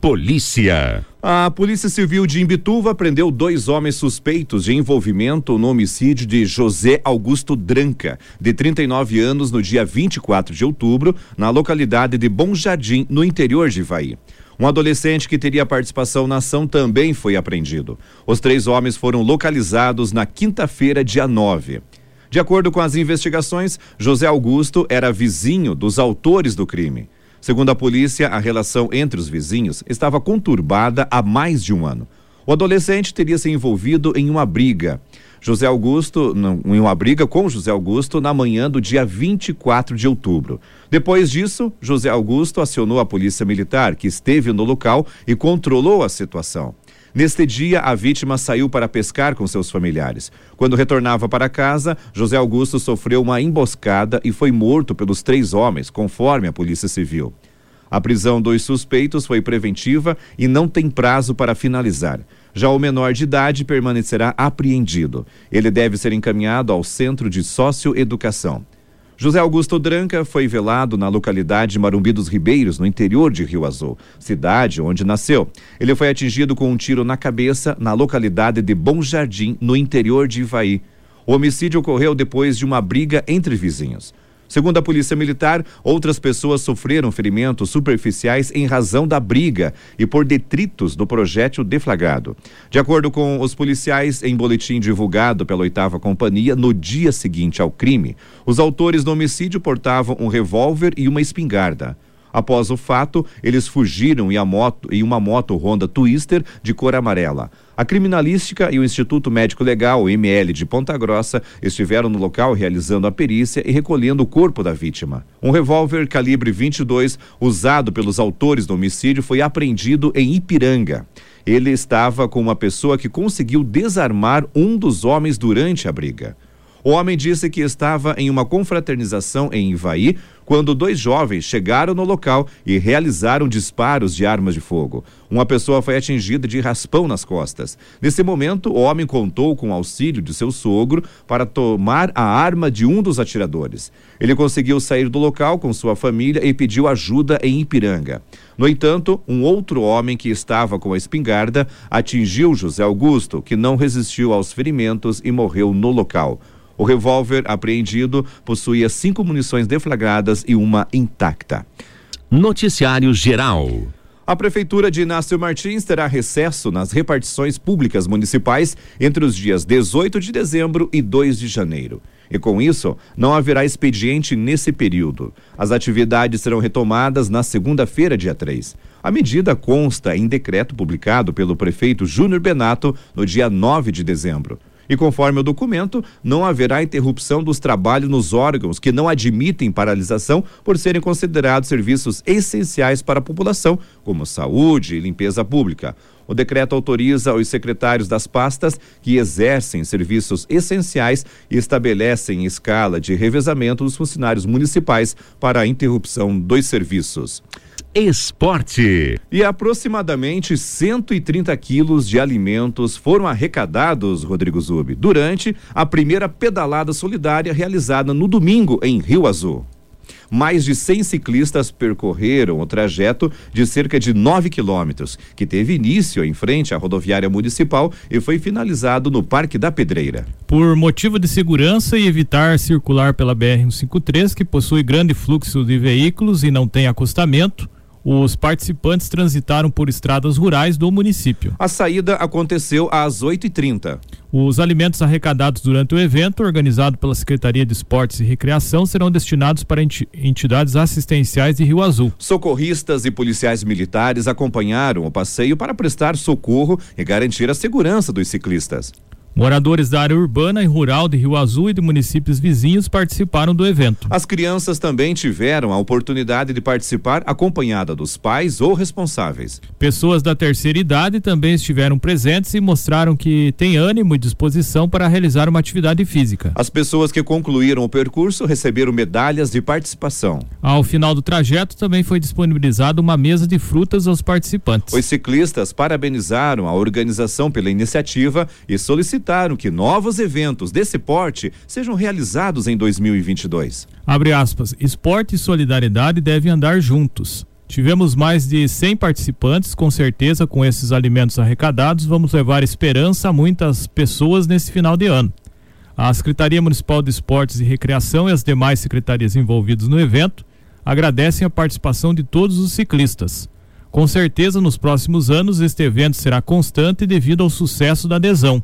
Polícia. A Polícia Civil de Imbituva prendeu dois homens suspeitos de envolvimento no homicídio de José Augusto Dranca, de 39 anos, no dia 24 de outubro, na localidade de Bom Jardim, no interior de Ivaí. Um adolescente que teria participação na ação também foi apreendido. Os três homens foram localizados na quinta-feira, dia 9. De acordo com as investigações, José Augusto era vizinho dos autores do crime. Segundo a polícia, a relação entre os vizinhos estava conturbada há mais de um ano. O adolescente teria se envolvido em uma briga. José Augusto, em uma briga com José Augusto na manhã do dia 24 de outubro. Depois disso, José Augusto acionou a polícia militar, que esteve no local e controlou a situação. Neste dia, a vítima saiu para pescar com seus familiares. Quando retornava para casa, José Augusto sofreu uma emboscada e foi morto pelos três homens, conforme a Polícia Civil. A prisão dos suspeitos foi preventiva e não tem prazo para finalizar. Já o menor de idade permanecerá apreendido. Ele deve ser encaminhado ao Centro de Socioeducação. José Augusto Dranca foi velado na localidade de Marumbi dos Ribeiros, no interior de Rio Azul, cidade onde nasceu. Ele foi atingido com um tiro na cabeça na localidade de Bom Jardim, no interior de Ivaí. O homicídio ocorreu depois de uma briga entre vizinhos. Segundo a Polícia Militar, outras pessoas sofreram ferimentos superficiais em razão da briga e por detritos do projétil deflagrado. De acordo com os policiais, em boletim divulgado pela oitava companhia, no dia seguinte ao crime, os autores do homicídio portavam um revólver e uma espingarda. Após o fato, eles fugiram em, moto, em uma moto Honda Twister de cor amarela. A criminalística e o Instituto Médico Legal, ML de Ponta Grossa, estiveram no local realizando a perícia e recolhendo o corpo da vítima. Um revólver calibre 22, usado pelos autores do homicídio, foi apreendido em Ipiranga. Ele estava com uma pessoa que conseguiu desarmar um dos homens durante a briga. O homem disse que estava em uma confraternização em Ivaí quando dois jovens chegaram no local e realizaram disparos de armas de fogo. Uma pessoa foi atingida de raspão nas costas. Nesse momento, o homem contou com o auxílio de seu sogro para tomar a arma de um dos atiradores. Ele conseguiu sair do local com sua família e pediu ajuda em Ipiranga. No entanto, um outro homem que estava com a espingarda atingiu José Augusto, que não resistiu aos ferimentos e morreu no local. O revólver apreendido possuía cinco munições deflagradas e uma intacta. Noticiário Geral. A Prefeitura de Inácio Martins terá recesso nas repartições públicas municipais entre os dias 18 de dezembro e 2 de janeiro. E com isso, não haverá expediente nesse período. As atividades serão retomadas na segunda-feira, dia 3. A medida consta em decreto publicado pelo prefeito Júnior Benato no dia 9 de dezembro. E conforme o documento, não haverá interrupção dos trabalhos nos órgãos que não admitem paralisação por serem considerados serviços essenciais para a população, como saúde e limpeza pública. O decreto autoriza os secretários das pastas que exercem serviços essenciais e estabelecem escala de revezamento dos funcionários municipais para a interrupção dos serviços. Esporte. E aproximadamente 130 quilos de alimentos foram arrecadados, Rodrigo Zubi, durante a primeira pedalada solidária realizada no domingo em Rio Azul. Mais de 100 ciclistas percorreram o trajeto de cerca de 9 quilômetros, que teve início em frente à rodoviária municipal e foi finalizado no Parque da Pedreira. Por motivo de segurança e evitar circular pela BR-153, que possui grande fluxo de veículos e não tem acostamento, os participantes transitaram por estradas rurais do município. A saída aconteceu às 8h30. Os alimentos arrecadados durante o evento, organizado pela Secretaria de Esportes e Recreação, serão destinados para entidades assistenciais de Rio Azul. Socorristas e policiais militares acompanharam o passeio para prestar socorro e garantir a segurança dos ciclistas. Moradores da área urbana e rural de Rio Azul e de municípios vizinhos participaram do evento. As crianças também tiveram a oportunidade de participar acompanhada dos pais ou responsáveis. Pessoas da terceira idade também estiveram presentes e mostraram que têm ânimo e disposição para realizar uma atividade física. As pessoas que concluíram o percurso receberam medalhas de participação. Ao final do trajeto também foi disponibilizada uma mesa de frutas aos participantes. Os ciclistas parabenizaram a organização pela iniciativa e solicitaram solicitaram que novos eventos desse porte sejam realizados em 2022. Abre aspas, esporte e solidariedade devem andar juntos. Tivemos mais de 100 participantes, com certeza, com esses alimentos arrecadados, vamos levar esperança a muitas pessoas nesse final de ano. A Secretaria Municipal de Esportes e Recreação e as demais secretarias envolvidas no evento agradecem a participação de todos os ciclistas. Com certeza, nos próximos anos, este evento será constante devido ao sucesso da adesão.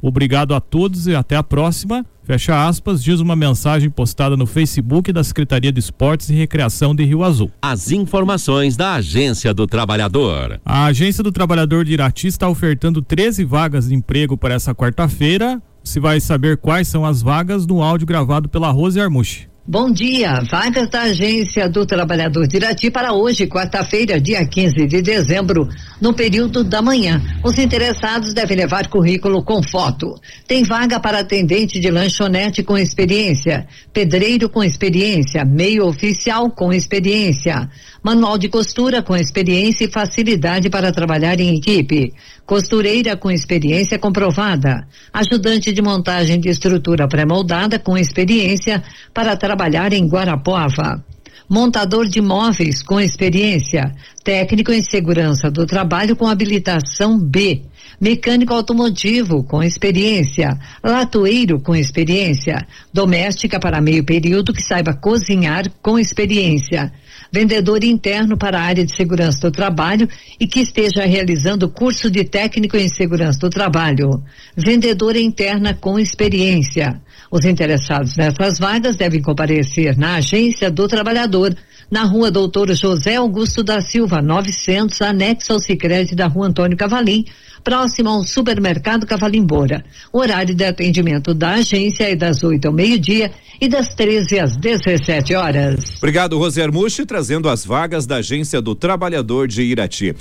Obrigado a todos e até a próxima. Fecha aspas, diz uma mensagem postada no Facebook da Secretaria de Esportes e Recreação de Rio Azul. As informações da Agência do Trabalhador. A Agência do Trabalhador de Irati está ofertando 13 vagas de emprego para essa quarta-feira. Se vai saber quais são as vagas no áudio gravado pela Rose Armuche. Bom dia. Vagas da Agência do Trabalhador de Irati para hoje, quarta-feira, dia 15 de dezembro, no período da manhã. Os interessados devem levar currículo com foto. Tem vaga para atendente de lanchonete com experiência, pedreiro com experiência, meio oficial com experiência, manual de costura com experiência e facilidade para trabalhar em equipe, costureira com experiência comprovada, ajudante de montagem de estrutura pré-moldada com experiência para trabalhar em Guarapuava. Montador de móveis com experiência, técnico em segurança do trabalho com habilitação B, mecânico automotivo com experiência, latoeiro com experiência, doméstica para meio período que saiba cozinhar com experiência, vendedor interno para a área de segurança do trabalho e que esteja realizando curso de técnico em segurança do trabalho, vendedora interna com experiência. Os interessados nessas vagas devem comparecer na agência do trabalhador na rua Doutor José Augusto da Silva, 900, anexo ao Sicredi da rua Antônio Cavalim, próximo ao supermercado Cavalimbora. O horário de atendimento da agência é das 8 ao meio-dia e das 13 às 17 horas. Obrigado, Rosier Muxi, trazendo as vagas da Agência do Trabalhador de Irati.